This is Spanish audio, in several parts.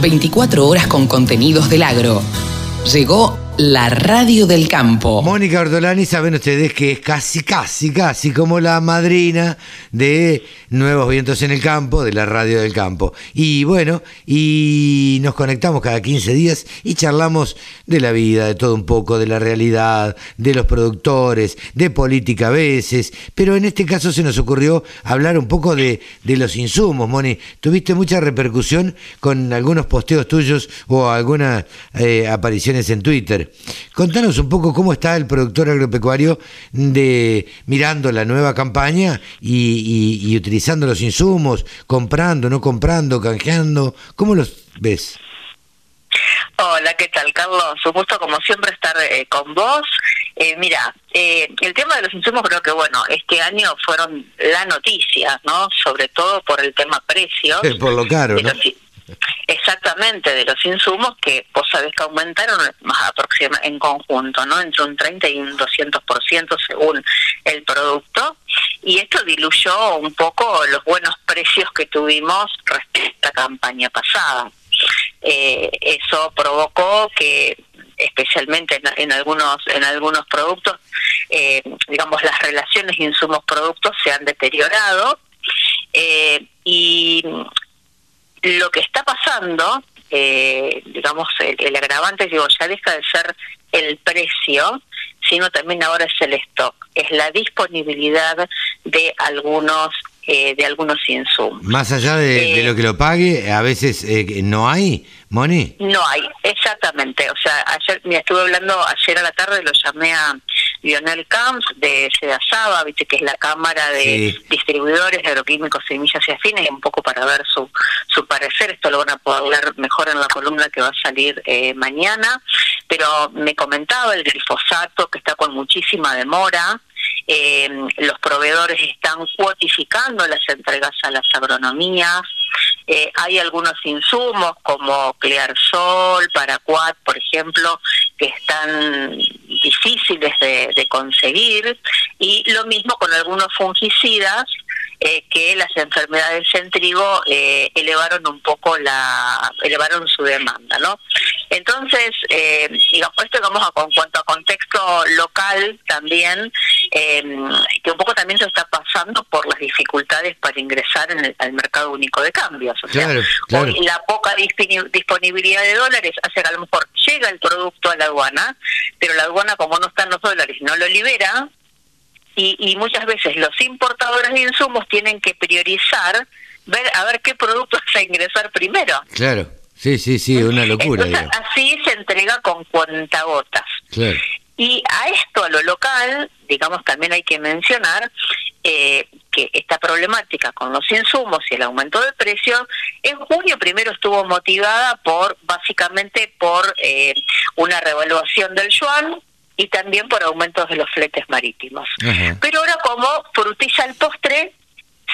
24 horas con contenidos del agro. Llegó la radio del campo. Mónica Ortolani, saben ustedes que es casi, casi, casi como la madrina de Nuevos Vientos en el Campo, de la radio del campo. Y bueno, y nos conectamos cada 15 días y charlamos de la vida, de todo un poco, de la realidad, de los productores, de política a veces. Pero en este caso se nos ocurrió hablar un poco de, de los insumos, Moni. Tuviste mucha repercusión con algunos posteos tuyos o algunas eh, apariciones en Twitter. Contanos un poco cómo está el productor agropecuario de mirando la nueva campaña y, utilizando los insumos, comprando, no comprando, canjeando. ¿Cómo los ves? Hola, ¿qué tal, Carlos? Un gusto, como siempre, estar eh, con vos. Eh, mira, eh, el tema de los insumos creo que, bueno, este año fueron la noticia, ¿no? Sobre todo por el tema precio. por lo caro, ¿no? Exactamente, de los insumos que vos sabés que aumentaron más aproximadamente en conjunto, ¿no? Entre un 30 y un 200% según el producto. Y esto diluyó un poco los buenos precios que tuvimos respecto a la campaña pasada. Eh, eso provocó que especialmente en, algunos en algunos productos eh, digamos las relaciones insumos productos se han deteriorado eh, y lo que está pasando, eh, digamos, el, agravante, digo, ya deja de ser el precio, sino también ahora es el stock, es la disponibilidad de algunos eh, de algunos insumos. Más allá de, lo que lo pague, a veces eh, no hay, Moni. No hay, exactamente. O sea, ayer me estuve hablando ayer a la tarde, lo llamé a Lionel Camps de Sedasaba, viste que es la cámara de distribuidores de agroquímicos, semillas y afines, un poco para ver su, su parecer, esto lo van a poder leer mejor en la columna que va a salir eh, mañana, pero me comentaba el glifosato que está con muchísima demora, eh, los proveedores están cuotificando las entregas a las agronomías, eh, hay algunos insumos como Clearsol, Paraquat, por ejemplo, que están difíciles de, conseguir y lo mismo con algunos fungicidas eh, que las enfermedades en trigo eh, elevaron un poco la elevaron su demanda no entonces eh, digamos esto digamos en cuanto a contexto local también eh, que un poco también se está pasando por las dificultades para ingresar en el, al mercado único de cambios. O sea la poca disponibilidad de dólares hace que a lo mejor llega el producto a la aduana pero la aduana como no están los dólares no lo libera y, muchas veces los importadores de insumos tienen que priorizar ver a ver qué productos a ingresar primero. Claro, sí, sí, sí, una locura. así se entrega con cuentagotas. Claro. Y a esto, a lo local, digamos, también hay que mencionar eh, que esta problemática con los insumos y el aumento de precio, en junio primero estuvo motivada por, básicamente, por eh, una revaluación del yuan, y también por aumentos de los fletes marítimos. Pero ahora como frutilla al postre,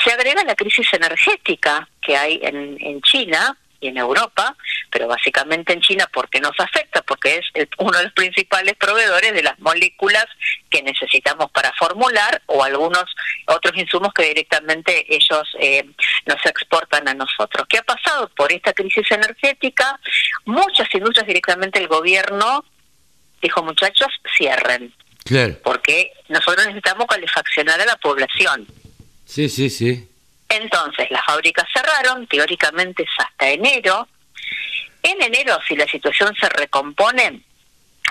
se agrega la crisis energética que hay en, en China y en Europa, pero básicamente en China porque nos afecta, porque es uno de los principales proveedores de las moléculas que necesitamos para formular o algunos otros insumos que directamente ellos eh, nos exportan a nosotros. ¿Qué ha pasado? Por esta crisis energética, muchas industrias directamente el gobierno dijo muchachos, cierren. Claro. Porque nosotros necesitamos calefaccionar a la población. Sí, sí, sí. Entonces, las fábricas cerraron, teóricamente es hasta enero. En enero, si la situación se recompone,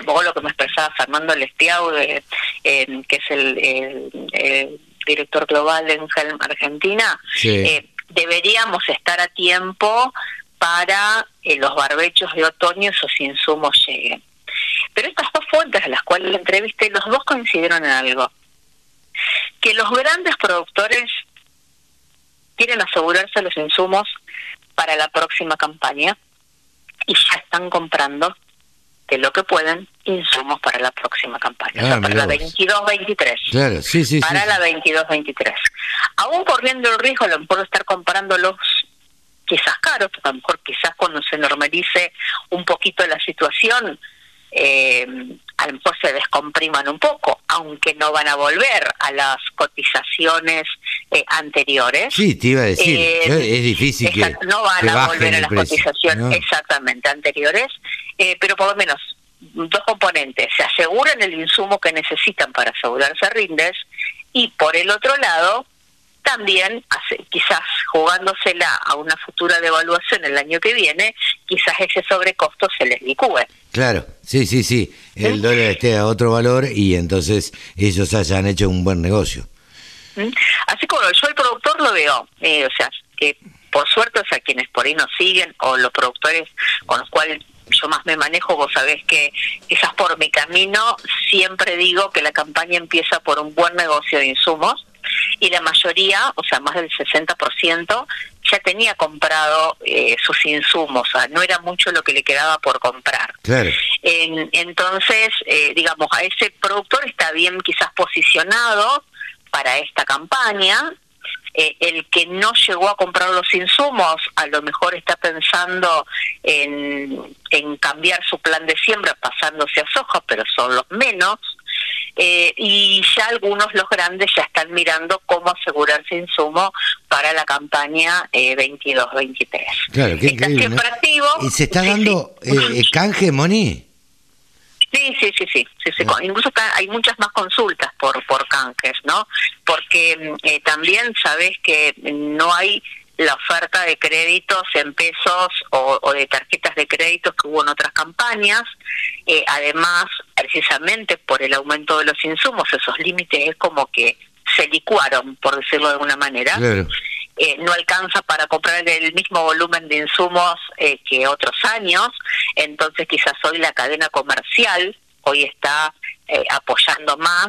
vos lo que me expresaba Fernando Lestiau, que es el, director global de Engelm Argentina, eh, deberíamos estar a tiempo para eh, los barbechos de otoño esos insumos lleguen. Pero estas dos fuentes a las cuales entrevisté, los dos coincidieron en algo. Que los grandes productores quieren asegurarse los insumos para la próxima campaña y ya están comprando de lo que pueden insumos para la próxima campaña, ah, para la 22-23. Claro, sí, sí. Para la 22-23. Aún corriendo el riesgo, a lo mejor estar comprándolos quizás caros, a lo mejor quizás cuando se normalice un poquito la situación, eh, a lo mejor se descompriman un poco, aunque no van a volver a las cotizaciones eh, anteriores. Sí, te iba a decir, eh, es difícil que no van a volver a las cotizaciones, exactamente exactamente, anteriores, eh, pero por lo menos dos componentes, se aseguran el insumo que necesitan para asegurarse rindes y por el otro lado, también quizás jugándosela a una futura devaluación el año que viene, quizás ese sobrecosto se les licúe. Claro, sí, sí, sí, el dólar esté a otro valor y entonces ellos hayan hecho un buen negocio. Así como yo el productor lo veo, eh, o sea, que por suerte, o sea, quienes por ahí nos siguen o los productores con los cuales yo más me manejo, vos sabés que quizás por mi camino siempre digo que la campaña empieza por un buen negocio de insumos y la mayoría, o sea, más del 60%, ya tenía comprado eh, sus insumos, o sea, no era mucho lo que le quedaba por comprar. entonces, eh, digamos, a ese productor está bien quizás posicionado para esta campaña, eh, el que no llegó a comprar los insumos a lo mejor está pensando en, en cambiar su plan de siembra pasándose a soja, pero son los menos. Eh, y ya algunos, los grandes, ya están mirando cómo asegurarse insumo para la campaña eh, 22-23. Claro, qué increíble. ¿Y se está dando Eh, canje, Moni? Sí, sí, sí, sí. sí, Incluso hay muchas más consultas por, por canjes, ¿no? Porque mm, eh, también sabes que no hay la oferta de créditos en pesos o, de tarjetas de créditos que hubo en otras campañas. Eh, además, precisamente por el aumento de los insumos, esos límites es como que se licuaron, por decirlo de alguna manera. Eh, no alcanza para comprar el mismo volumen de insumos eh, que otros años, entonces quizás hoy la cadena comercial hoy está eh, apoyando más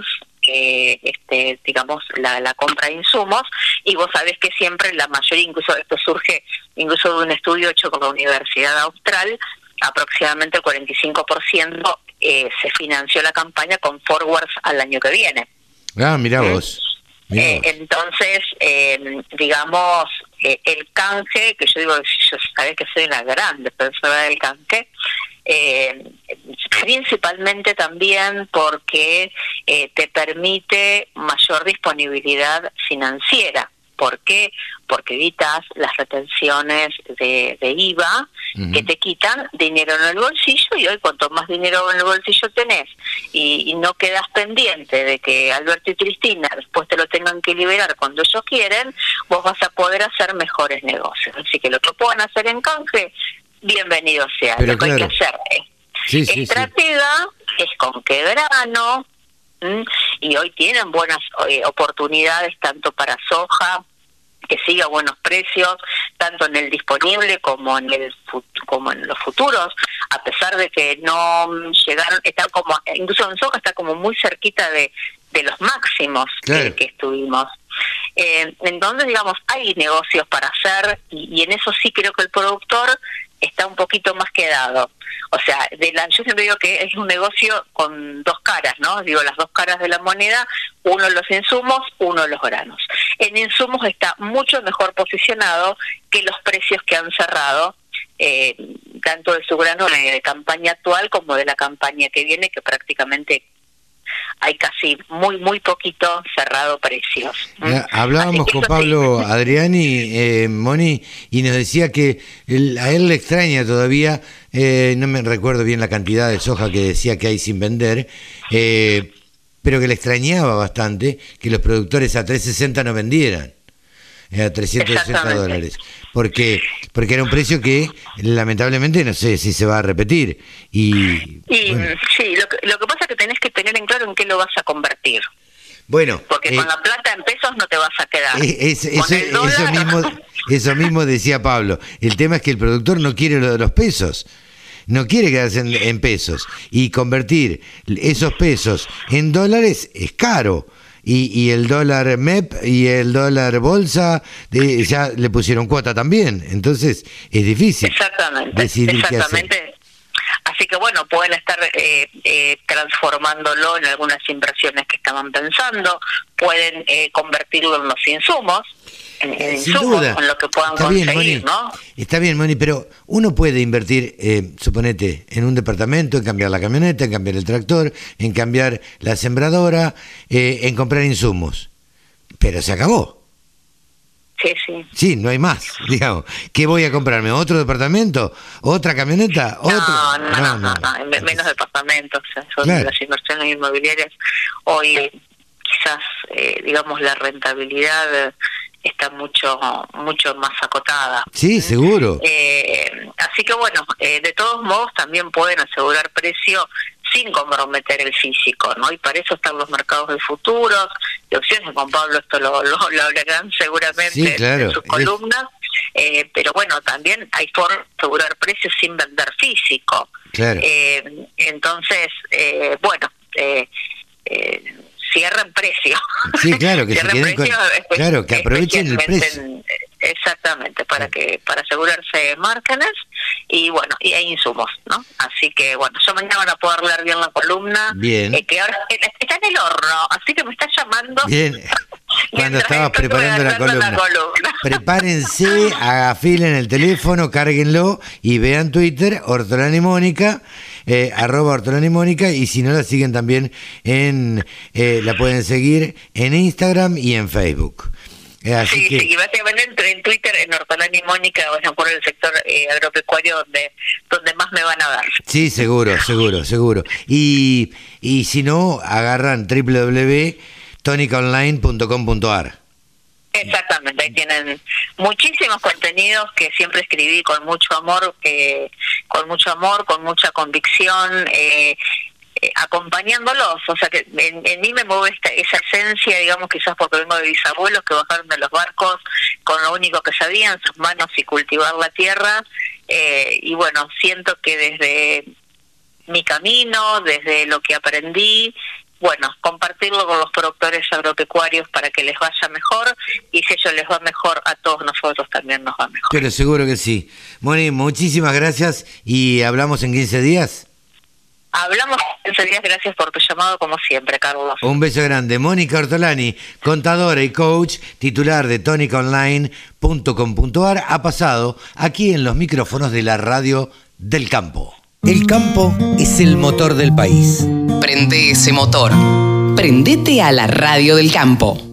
este, digamos, la, la, compra de insumos, y vos sabés que siempre la mayoría, incluso esto surge incluso de un estudio hecho con la Universidad Austral, aproximadamente el 45% eh, se financió la campaña con forwards al año que viene. Ah, mira vos. Eh, entonces, eh, digamos, eh, el canje, que yo digo, yo sabés que soy una gran defensora del canje, principalmente también porque te permite mayor disponibilidad financiera. ¿Por qué? Porque evitas las retenciones de, IVA que te quitan dinero en el bolsillo y hoy cuanto más dinero en el bolsillo tenés y, no quedas pendiente de que Alberto y Cristina después te lo tengan que liberar cuando ellos quieren, vos vas a poder hacer mejores negocios. Así que lo que puedan hacer en canje, bienvenido sea. lo que hay que hacer es estratega, es con qué grano, y hoy tienen buenas eh, oportunidades tanto para soja que siga buenos precios tanto en el disponible como en el como en los futuros a pesar de que no llegaron está como incluso en soja está como muy cerquita de, de los máximos que, estuvimos. Eh, entonces digamos hay negocios para hacer y en eso sí creo que el productor está un poquito más quedado. O sea, de la, yo siempre digo que es un negocio con dos caras, ¿no? Digo, las dos caras de la moneda, uno los insumos, uno los granos. En insumos está mucho mejor posicionado que los precios que han cerrado, eh, tanto de su grano de campaña actual como de la campaña que viene, que prácticamente hay casi muy, muy poquito cerrado precios. Hablábamos con Pablo Adriani, eh, Moni, y nos decía que a él le extraña todavía, eh, no me recuerdo bien la cantidad de soja que decía que hay sin vender, eh, pero que le extrañaba bastante que los productores a 360 no vendieran a 360 dólares. Porque, porque era un precio que lamentablemente no sé si se va a repetir. Y, Sí, lo que, lo que pasa es que tenés que tener en claro en qué lo vas a convertir. Bueno, porque con eh, la plata en pesos no te vas a quedar. eso, mismo, eso mismo decía Pablo. El tema es que el productor no quiere lo de los pesos no quiere quedarse en, pesos y convertir esos pesos en dólares es caro y, el dólar MEP y el dólar bolsa ya le pusieron cuota también. Entonces es difícil exactamente, exactamente. Así que bueno, pueden estar eh, eh, transformándolo en algunas inversiones que estaban pensando, pueden eh, convertirlo en los insumos, en, Sin duda. en lo que puedan Está conseguir, bien, ¿no? Está bien, Moni, pero uno puede invertir, eh, suponete, en un departamento, en cambiar la camioneta, en cambiar el tractor, en cambiar la sembradora, en comprar insumos. Pero se acabó. Sí, sí. Sí, no hay más, digamos. ¿Qué voy a comprarme? ¿Otro departamento? ¿Otra camioneta? No, no, no, no, no, menos departamentos. Son las inversiones inmobiliarias. Hoy quizás, eh, digamos, la rentabilidad está mucho mucho más acotada. Sí, seguro. Eh, así que bueno, eh, de todos modos también pueden asegurar precio sin comprometer el físico, ¿no? Y para eso están los mercados de futuros, de opciones, con Pablo esto lo, lo, hablarán seguramente en sus columnas, eh, pero bueno, también hay formas de asegurar precios sin vender físico. Claro. entonces, bueno, eh, cierren precio. Sí, claro, que claro, que aprovechen el precio. Exactamente, para que para asegurarse márgenes y bueno, y hay insumos, ¿no? Así que bueno, yo mañana van a poder leer bien la columna. Bien. Eh, que ahora está en el horno, así que me está llamando. Bien. Cuando estabas preparando la columna. la columna. Prepárense, afilen el teléfono, cárguenlo y vean Twitter, Ortolani Mónica eh, arroba Ortolani Mónica, y si no la siguen también en, eh, la pueden seguir en Instagram y en Facebook. Eh, sí, sí, y básicamente en, Twitter, en Ortolani Mónica, vayan por el sector eh, agropecuario donde, donde más me van a dar. Sí, seguro, seguro, seguro. Y, y si no, agarran www.tonicaonline.com.ar. Exactamente, ahí tienen muchísimos contenidos que siempre escribí con mucho amor, que con mucho amor, con mucha convicción, eh, eh, acompañándolos, o sea que en, mí me mueve esta, esa esencia, digamos, quizás porque vengo de bisabuelos que bajaron de los barcos con lo único que sabían, sus manos y cultivar la tierra, eh, y bueno, siento que desde mi camino, desde lo que aprendí, bueno, compartirlo con los productores agropecuarios para que les vaya mejor y si ellos les va mejor, a todos nosotros también nos va mejor. Pero seguro que sí. Moni, muchísimas gracias y hablamos en 15 días. Hablamos en 15 días, gracias por tu llamado como siempre, Carlos. Un beso grande. Mónica Ortolani, contadora y coach, titular de tonicaonline.com.ar, ha pasado aquí en los micrófonos de la radio del campo. El campo es el motor del país. Prende ese motor. Prendete a la radio del campo.